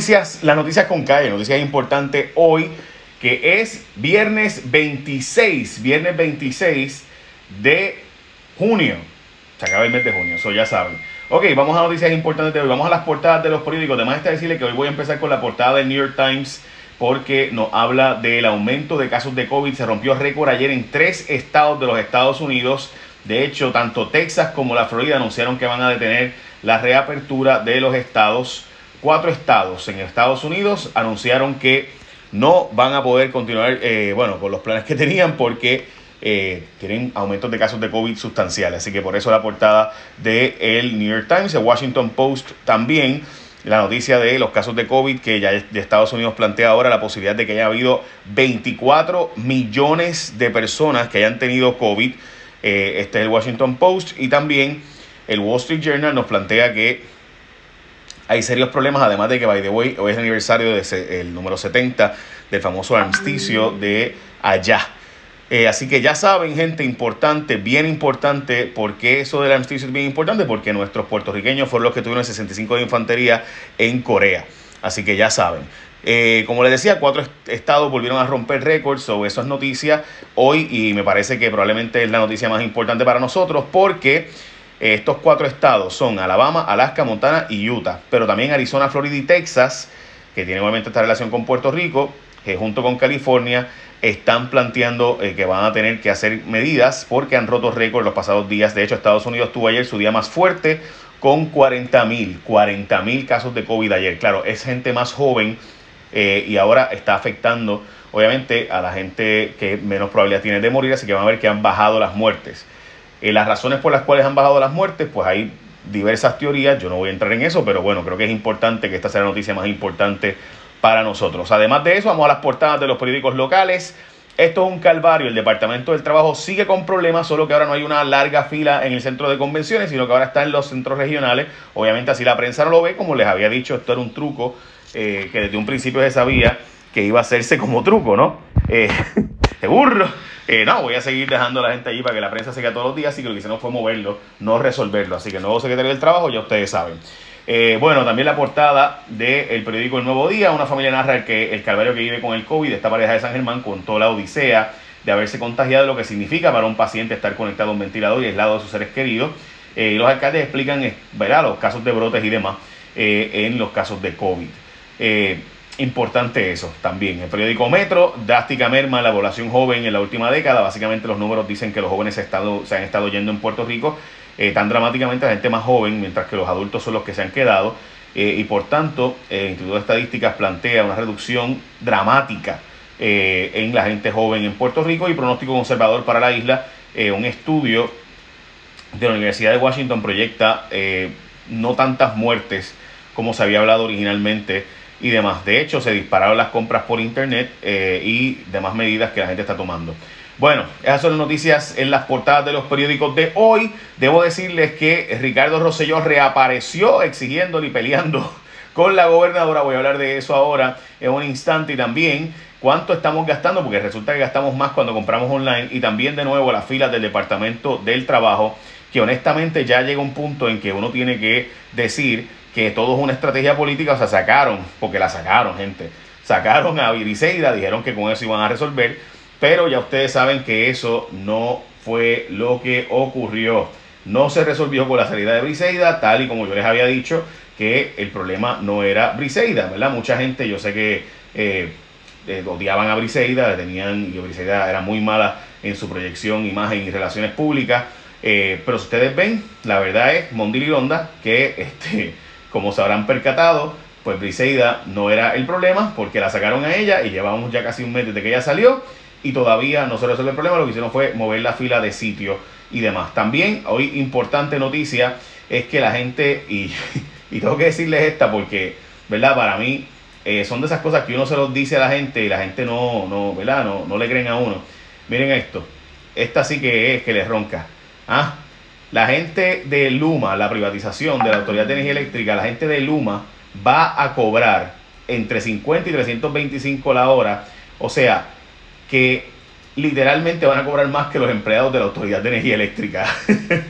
Noticias, las noticias con calle, noticias importantes hoy, que es viernes 26, viernes 26 de junio. Se acaba el mes de junio, eso ya saben. Ok, vamos a noticias importantes de hoy. Vamos a las portadas de los periódicos. Además está decirle que hoy voy a empezar con la portada del New York Times porque nos habla del aumento de casos de COVID. Se rompió récord ayer en tres estados de los Estados Unidos. De hecho, tanto Texas como la Florida anunciaron que van a detener la reapertura de los estados cuatro estados en Estados Unidos anunciaron que no van a poder continuar eh, bueno, con los planes que tenían porque eh, tienen aumentos de casos de COVID sustanciales. Así que por eso la portada del el New York Times, el Washington Post también, la noticia de los casos de COVID que ya de Estados Unidos plantea ahora la posibilidad de que haya habido 24 millones de personas que hayan tenido COVID. Eh, este es el Washington Post y también el Wall Street Journal nos plantea que hay serios problemas, además de que, by the way, hoy es el aniversario del número 70 del famoso armisticio de allá. Eh, así que ya saben, gente, importante, bien importante, ¿por qué eso del armisticio es bien importante? Porque nuestros puertorriqueños fueron los que tuvieron el 65 de infantería en Corea. Así que ya saben. Eh, como les decía, cuatro estados volvieron a romper récords, sobre eso es noticia hoy y me parece que probablemente es la noticia más importante para nosotros porque estos cuatro estados son Alabama, Alaska, Montana y Utah, pero también Arizona, Florida y Texas, que tienen obviamente esta relación con Puerto Rico, que junto con California están planteando eh, que van a tener que hacer medidas porque han roto récord los pasados días. De hecho, Estados Unidos tuvo ayer su día más fuerte con 40 mil, 40 mil casos de COVID ayer. Claro, es gente más joven eh, y ahora está afectando, obviamente, a la gente que menos probabilidad tiene de morir, así que van a ver que han bajado las muertes. Eh, las razones por las cuales han bajado las muertes, pues hay diversas teorías, yo no voy a entrar en eso, pero bueno, creo que es importante que esta sea la noticia más importante para nosotros. Además de eso, vamos a las portadas de los periódicos locales. Esto es un calvario, el Departamento del Trabajo sigue con problemas, solo que ahora no hay una larga fila en el centro de convenciones, sino que ahora está en los centros regionales. Obviamente así la prensa no lo ve, como les había dicho, esto era un truco eh, que desde un principio se sabía que iba a hacerse como truco, ¿no? Eh, de burro. Eh, no, voy a seguir dejando a la gente allí para que la prensa siga todos los días, así que lo que hicimos fue moverlo, no resolverlo. Así que nuevo secretario del Trabajo, ya ustedes saben. Eh, bueno, también la portada del periódico El Nuevo Día, una familia narra el, que, el calvario que vive con el COVID, esta pareja de San Germán contó la odisea de haberse contagiado, lo que significa para un paciente estar conectado a un ventilador y aislado de sus seres queridos. y los alcaldes explican ¿verdad? los casos de brotes y demás en los casos de COVID. Importante eso también. El periódico Metro, drástica merma la población joven en la última década. Básicamente los números dicen que los jóvenes se, han estado yendo en Puerto Rico eh, tan dramáticamente la gente más joven, mientras que los adultos son los que se han quedado. Eh, y por tanto, el Instituto de Estadísticas plantea una reducción dramática eh, en la gente joven en Puerto Rico y pronóstico conservador para la isla. un estudio de la Universidad de Washington proyecta no tantas muertes como se había hablado originalmente y demás. De hecho, se dispararon las compras por internet eh, y demás medidas que la gente está tomando. Bueno, esas son las noticias en las portadas de los periódicos de hoy. Debo decirles que Ricardo Rosselló reapareció exigiendo y peleando con la gobernadora. Voy a hablar de eso ahora en un instante y también cuánto estamos gastando, porque resulta que gastamos más cuando compramos online y también de nuevo las filas del Departamento del Trabajo, que honestamente ya llega un punto en que uno tiene que decir que todo es una estrategia política, o sea, sacaron, porque la sacaron, gente, sacaron a Viriseida, dijeron que con eso iban a resolver, pero ya ustedes saben que eso no fue lo que ocurrió. No se resolvió con la salida de Briseida, tal y como yo les había dicho, que el problema no era Briseida, ¿verdad? Mucha gente, yo sé que eh, eh, odiaban a Briseida, tenían, y Briseida era muy mala en su proyección, imagen y relaciones públicas, eh, pero si ustedes ven, la verdad es, Mondi Lironda, que este como se habrán percatado, pues Briseida no era el problema porque la sacaron a ella y llevamos ya casi un mes desde que ella salió y todavía no se resuelve el problema. Lo que hicieron fue mover la fila de sitio y demás. También, hoy importante noticia es que la gente, y, tengo que decirles esta porque, ¿verdad? Para mí eh, son de esas cosas que uno se los dice a la gente y la gente no, no ¿verdad? No, no le creen a uno. Miren esto, esta sí que es que les ronca. Ah, la gente de Luma, la privatización de la Autoridad de Energía Eléctrica, la gente de Luma va a cobrar entre 50 y 325 la hora. O sea, que literalmente van a cobrar más que los empleados de la Autoridad de Energía Eléctrica.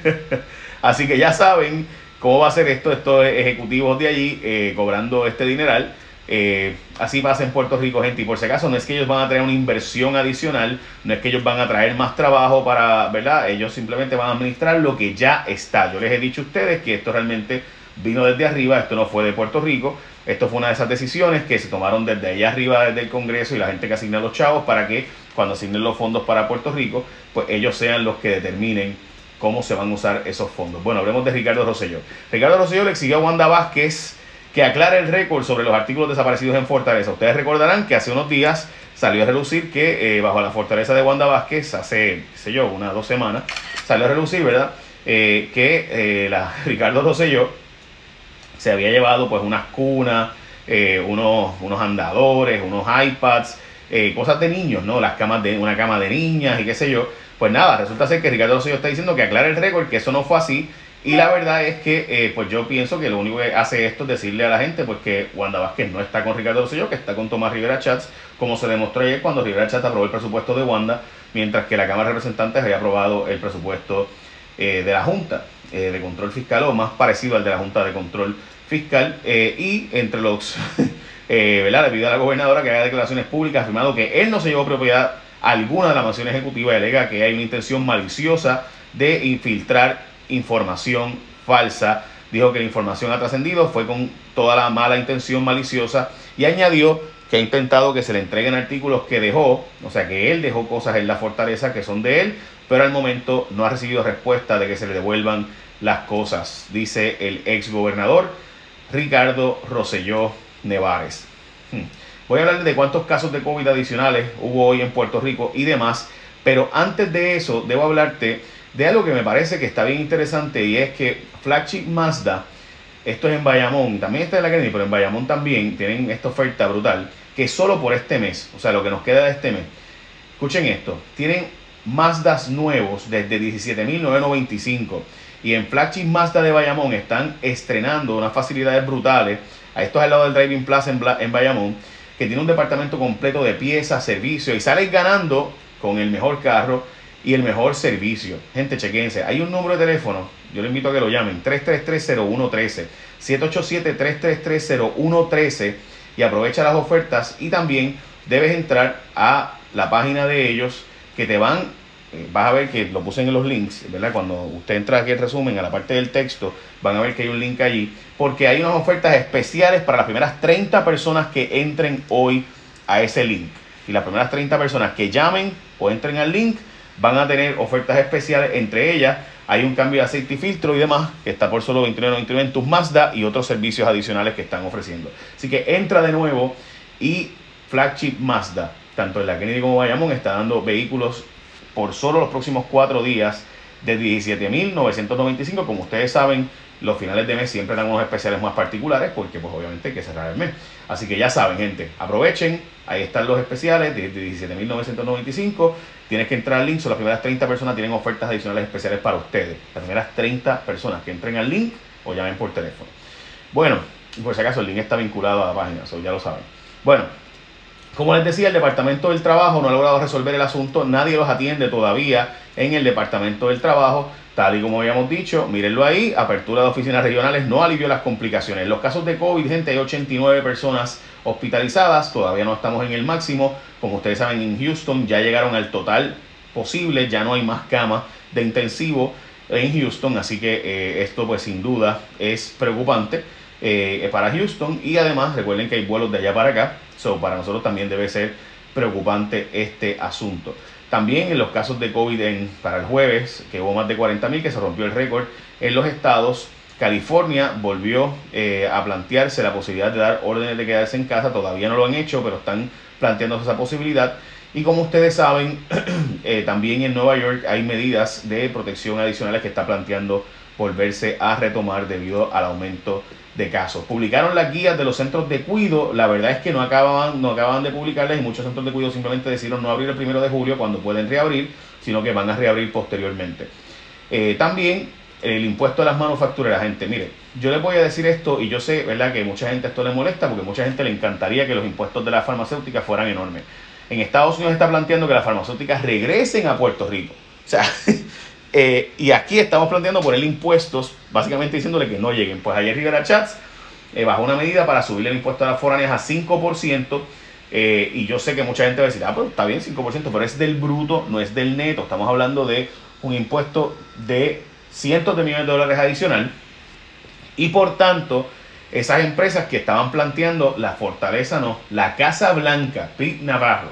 Así que ya saben cómo va a ser esto, estos ejecutivos de allí eh, cobrando este dineral. Eh, así pasa en Puerto Rico, gente. Y por si acaso, no es que ellos van a traer una inversión adicional, no es que ellos van a traer más trabajo para, ¿verdad? Ellos simplemente van a administrar lo que ya está. Yo les he dicho a ustedes que esto realmente vino desde arriba, esto no fue de Puerto Rico. Esto fue una de esas decisiones que se tomaron desde allá arriba, desde el Congreso y la gente que asigna los chavos para que cuando asignen los fondos para Puerto Rico, pues ellos sean los que determinen cómo se van a usar esos fondos. Bueno, hablemos de Ricardo Rosselló. Ricardo Rosselló le exigió a Wanda Vázquez que aclare el récord sobre los artículos desaparecidos en Fortaleza. Ustedes recordarán que hace unos días salió a relucir que eh, bajo la fortaleza de Wanda Vázquez, hace, qué sé yo, unas dos semanas, salió a relucir, ¿verdad? Eh, que eh, la, Ricardo Rosselló se había llevado pues unas cunas, unos, unos andadores, unos iPads, cosas de niños, ¿no? Las camas de, una cama de niñas y qué sé yo. Pues nada, resulta ser que Ricardo Rosselló está diciendo que aclare el récord, que eso no fue así y la verdad es que eh, pues yo pienso que lo único que hace esto es decirle a la gente pues que Wanda Vázquez no está con Ricardo Rosselló, que está con Tomás Rivera Chats, como se demostró ayer cuando Rivera Chats aprobó el presupuesto de Wanda, mientras que la Cámara de Representantes había aprobado el presupuesto eh, de la Junta eh, de Control Fiscal, o más parecido al de la Junta de Control Fiscal, y entre los, ¿verdad? Le pidió a la gobernadora que haga declaraciones públicas afirmando que él no se llevó propiedad alguna de la mansión ejecutiva y alega que hay una intención maliciosa de infiltrar información falsa. Dijo que la información ha trascendido, fue con toda la mala intención maliciosa y añadió que ha intentado que se le entreguen artículos que dejó, o sea que él dejó cosas en la fortaleza que son de él, pero al momento no ha recibido respuesta de que se le devuelvan las cosas, dice el ex gobernador Ricardo Rosselló Nevares. Hmm. Voy a hablar de cuántos casos de COVID adicionales hubo hoy en Puerto Rico y demás, pero antes de eso debo hablarte de algo que me parece que está bien interesante y es que Flagship Mazda, esto es en Bayamón, también está en la Kennedy, pero en Bayamón también tienen esta oferta brutal, que solo por este mes, o sea, lo que nos queda de este mes, escuchen esto, tienen Mazdas nuevos desde 17.995 y en Flagship Mazda de Bayamón están estrenando unas facilidades brutales, a esto es al lado del Driving Plaza en, en Bayamón, que tiene un departamento completo de piezas, servicios y sales ganando con el mejor carro y el mejor servicio. Gente, chequense. Hay un número de teléfono. Yo le invito a que lo llamen. 333-0113. 787-333-0113. Y aprovecha las ofertas. Y también debes entrar a la página de ellos que te van. Eh, vas a ver que lo puse en los links, ¿verdad? Cuando usted entra aquí el resumen, a la parte del texto, van a ver que hay un link allí. Porque hay unas ofertas especiales para las primeras 30 personas que entren hoy a ese link. Y las primeras 30 personas que llamen o entren al link van a tener ofertas especiales, entre ellas hay un cambio de aceite y filtro y demás, que está por solo $29.99 en tus Mazda y otros servicios adicionales que están ofreciendo. Así que entra de nuevo y Flagship Mazda, tanto en la Kennedy como Bayamón, está dando vehículos por solo los próximos cuatro días de 17.995. Como ustedes saben, los finales de mes siempre dan unos especiales más particulares porque pues obviamente hay que cerrar el mes. Así que ya saben, gente, aprovechen, ahí están los especiales de 17.995. Tienes que entrar al link, son las primeras 30 personas tienen ofertas adicionales especiales para ustedes. Las primeras 30 personas que entren al link o llamen por teléfono. Bueno, por si acaso el link está vinculado a la página, eso ya lo saben. Bueno, como les decía, el Departamento del Trabajo no ha logrado resolver el asunto, nadie los atiende todavía en el Departamento del Trabajo. Tal y como habíamos dicho, mírenlo ahí, apertura de oficinas regionales no alivió las complicaciones. Los casos de COVID, gente, hay 89 personas hospitalizadas, todavía no estamos en el máximo. Como ustedes saben, en Houston ya llegaron al total posible, ya no hay más camas de intensivo en Houston, así que eh, esto pues sin duda es preocupante eh, para Houston y además recuerden que hay vuelos de allá para acá, so para nosotros también debe ser preocupante este asunto. También en los casos de COVID para el jueves, que hubo más de 40.000, que se rompió el récord en los estados, California volvió eh, a plantearse la posibilidad de dar órdenes de quedarse en casa, todavía no lo han hecho, pero están planteándose esa posibilidad. Y como ustedes saben, eh, también en Nueva York hay medidas de protección adicionales que está planteando volverse a retomar debido al aumento casos. Publicaron las guías de los centros de cuido, la verdad es que no acababan, no acababan de publicarlas y muchos centros de cuido simplemente decidieron no abrir el primero de julio cuando pueden reabrir, sino que van a reabrir posteriormente. Eh, también el impuesto a las manufactureras, gente, mire, yo les voy a decir esto y yo sé, ¿verdad?, que mucha gente esto le molesta porque mucha gente le encantaría que los impuestos de las farmacéuticas fueran enormes. En Estados Unidos está planteando que las farmacéuticas regresen a Puerto Rico. O sea, eh, y aquí estamos planteando poner impuestos, básicamente diciéndole que no lleguen. Pues ayer Rivera Chats eh, bajó una medida para subir el impuesto a las foráneas a 5%. Eh, y yo sé que mucha gente va a decir, ah, pero está bien 5%, pero es del bruto, no es del neto. Estamos hablando de un impuesto de cientos de millones de dólares adicional. Y por tanto, esas empresas que estaban planteando la fortaleza, no, la Casa Blanca, Pete Navarro,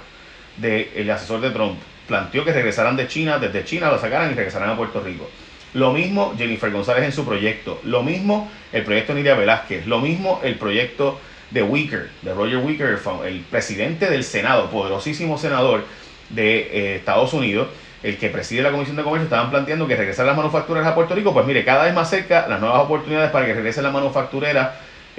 del asesor de Trump, planteó que regresaran de China, desde China lo sacaran y regresaran a Puerto Rico. Lo mismo Jennifer González en su proyecto. Lo mismo el proyecto Nidia Velázquez. Lo mismo el proyecto de Wicker, de Roger Wicker, el presidente del Senado, poderosísimo senador de eh, Estados Unidos, el que preside la Comisión de Comercio, estaban planteando que regresar las manufactureras a Puerto Rico. Pues mire, cada vez más cerca las nuevas oportunidades para que regresen las manufactureras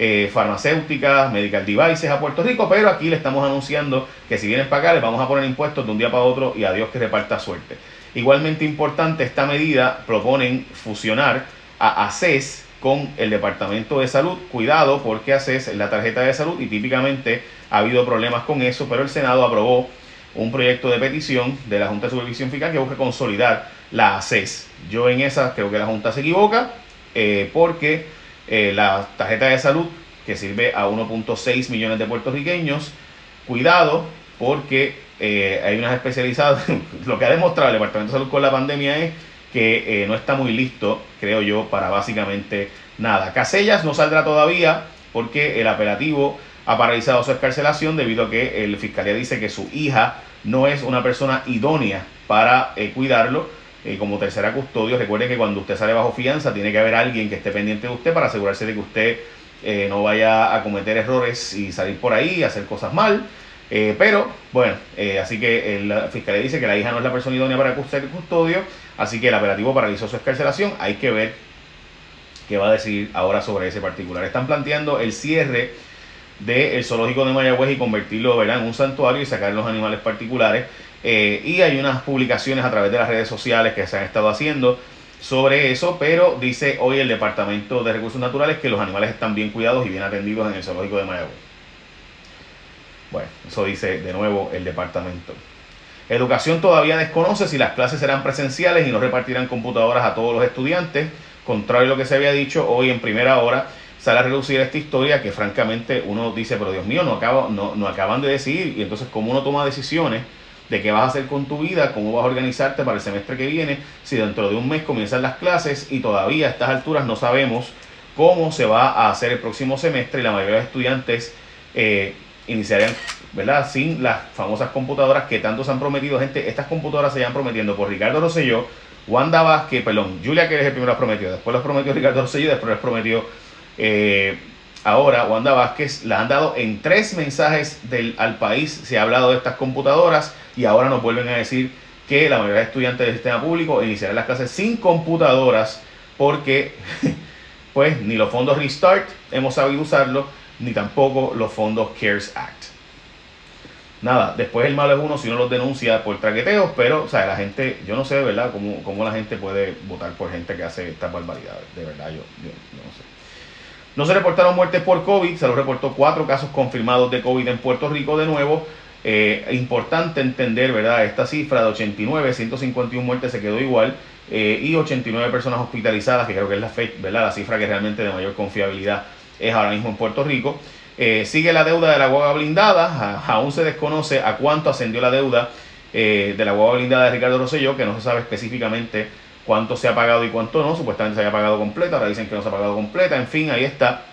eh, farmacéuticas, medical devices a Puerto Rico, pero aquí le estamos anunciando que si vienen para acá les vamos a poner impuestos de un día para otro y a Dios que reparta suerte. Igualmente importante esta medida, proponen fusionar a ACES con el Departamento de Salud. Cuidado porque ACES es la tarjeta de salud y típicamente ha habido problemas con eso, pero el Senado aprobó un proyecto de petición de la Junta de Supervisión Fiscal que busca consolidar la ACES. Yo en esa creo que la Junta se equivoca eh, porque eh, la tarjeta de salud que sirve a 1.6 millones de puertorriqueños. Cuidado, porque eh, hay unas especializadas. Lo que ha demostrado el Departamento de Salud con la pandemia es que eh, no está muy listo, creo yo, para básicamente nada. Casellas no saldrá todavía porque el apelativo ha paralizado su escarcelación debido a que el fiscalía dice que su hija no es una persona idónea para cuidarlo eh, como tercera custodio. Recuerde que cuando usted sale bajo fianza tiene que haber alguien que esté pendiente de usted para asegurarse de que usted eh, no vaya a cometer errores y salir por ahí y hacer cosas mal. Eh, pero bueno, así que la fiscalía dice que la hija no es la persona idónea para usted custodio, así que el operativo paralizó su escarcelación. Hay que ver qué va a decir ahora sobre ese particular. Están planteando el cierre del zoológico de Mayagüez y convertirlo en un santuario y sacar los animales particulares. Eh, y hay unas publicaciones a través de las redes sociales que se han estado haciendo sobre eso, pero dice hoy el Departamento de Recursos Naturales que los animales están bien cuidados y bien atendidos en el zoológico de Mayagüez. Bueno, eso dice de nuevo el departamento. Educación todavía desconoce si las clases serán presenciales y no repartirán computadoras a todos los estudiantes. Contrario a lo que se había dicho, hoy en primera hora sale a reducir esta historia que francamente uno dice, pero Dios mío, no, acaba, no, no acaban de decidir y entonces como uno toma decisiones de qué vas a hacer con tu vida, cómo vas a organizarte para el semestre que viene, si dentro de un mes comienzan las clases y todavía a estas alturas no sabemos cómo se va a hacer el próximo semestre y la mayoría de estudiantes eh, iniciarían ¿verdad? sin las famosas computadoras que tanto se han prometido. Gente, estas computadoras se llevan prometiendo por Ricardo Rosselló, Wanda Vázquez, perdón, Julia que es el primero las prometió, después los prometió Ricardo Rosselló, después los prometió eh, ahora Wanda Vázquez, la han dado en tres mensajes del, al país, se ha hablado de estas computadoras y ahora nos vuelven a decir que la mayoría de estudiantes del sistema público iniciarán las clases sin computadoras porque pues ni los fondos Restart hemos sabido usarlo, ni tampoco los fondos CARES Act. Nada, después el malo es uno si uno los denuncia por traqueteos, pero o sea, la gente, yo no sé de verdad cómo, cómo la gente puede votar por gente que hace estas barbaridades, de verdad yo, yo no sé. No se reportaron muertes por COVID, se lo reportó cuatro casos confirmados de COVID en Puerto Rico de nuevo. Eh, importante entender, ¿verdad? Esta cifra de 89, 151 muertes se quedó igual eh, y 89 personas hospitalizadas, que creo que es la, ¿verdad? la cifra que realmente de mayor confiabilidad es ahora mismo en Puerto Rico. Eh, sigue la deuda de la guagua blindada, aún se desconoce a cuánto ascendió la deuda de la guagua blindada de Ricardo Rosselló, que no se sabe específicamente cuánto se ha pagado y cuánto no, supuestamente se había pagado completa, ahora dicen que no se ha pagado completa, en fin, ahí está.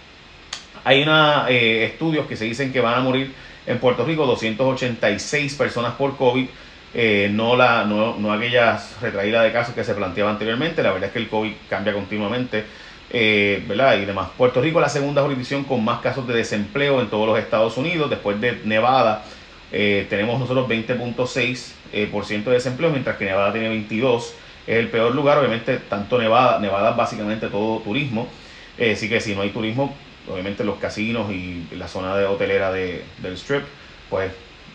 Hay una, estudios que se dicen que van a morir en Puerto Rico 286 personas por COVID, eh, no, la, no, no aquellas retraídas de casos que se planteaba anteriormente, la verdad es que el COVID cambia continuamente. Eh, ¿verdad? y demás. Puerto Rico es la segunda jurisdicción con más casos de desempleo en todos los Estados Unidos. Después de Nevada, eh, tenemos nosotros 20.6% de desempleo, mientras que Nevada tiene 22. Es el peor lugar, obviamente, tanto Nevada, Nevada básicamente todo turismo. así que si no hay turismo, obviamente los casinos y la zona de hotelera de, del strip, pues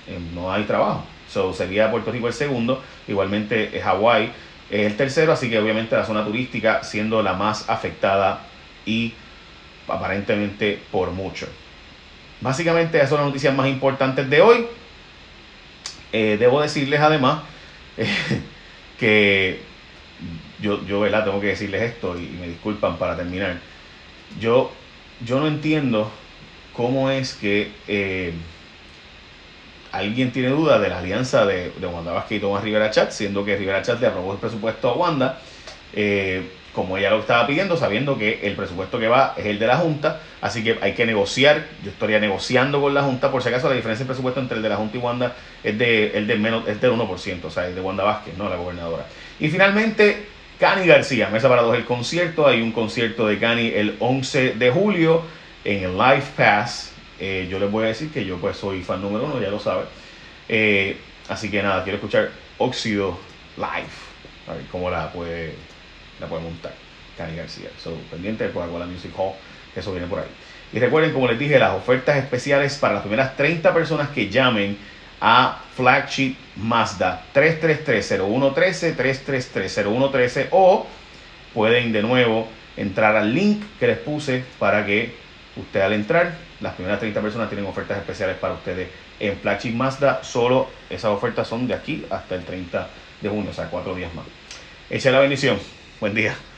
eh, no hay trabajo. So, sería Puerto Rico el segundo, igualmente eh, Hawái es el tercero, así que obviamente la zona turística siendo la más afectada y aparentemente por mucho. Básicamente esas son las noticias más importantes de hoy. Eh, debo decirles además que yo, yo ¿verdad? tengo que decirles esto y me disculpan para terminar. Yo yo no entiendo cómo es que eh, alguien tiene duda de la alianza de, de Wanda Vázquez y Tomás Rivera Chat, siendo que Rivera Chat le aprobó el presupuesto a Wanda. Eh, como ella lo estaba pidiendo, sabiendo que el presupuesto que va es el de la Junta, así que hay que negociar, yo estaría negociando con la Junta, por si acaso la diferencia de presupuesto entre el de la Junta y Wanda es, de, el del, menos, es del 1%, o sea, es de Wanda Vázquez, no la gobernadora. Y finalmente, Cani García, Mesa para dos el concierto, hay un concierto de Cani el 11 de julio en el Live Pass, eh, yo les voy a decir que yo pues soy fan número uno, ya lo saben, eh, así que nada, quiero escuchar Óxido Live, a ver cómo la puede la puede montar. Cani García. So, pendiente de Coca-Cola Music Hall, que eso viene por ahí. Y recuerden, como les dije, las ofertas especiales para las primeras 30 personas que llamen a Flagship Mazda 333-0113, 333-0113 o pueden de nuevo entrar al link que les puse para que usted al entrar, las primeras 30 personas tienen ofertas especiales para ustedes en Flagship Mazda. Solo esas ofertas son de aquí hasta el 30 de junio, o sea, cuatro días más. Echa la bendición. Buen día.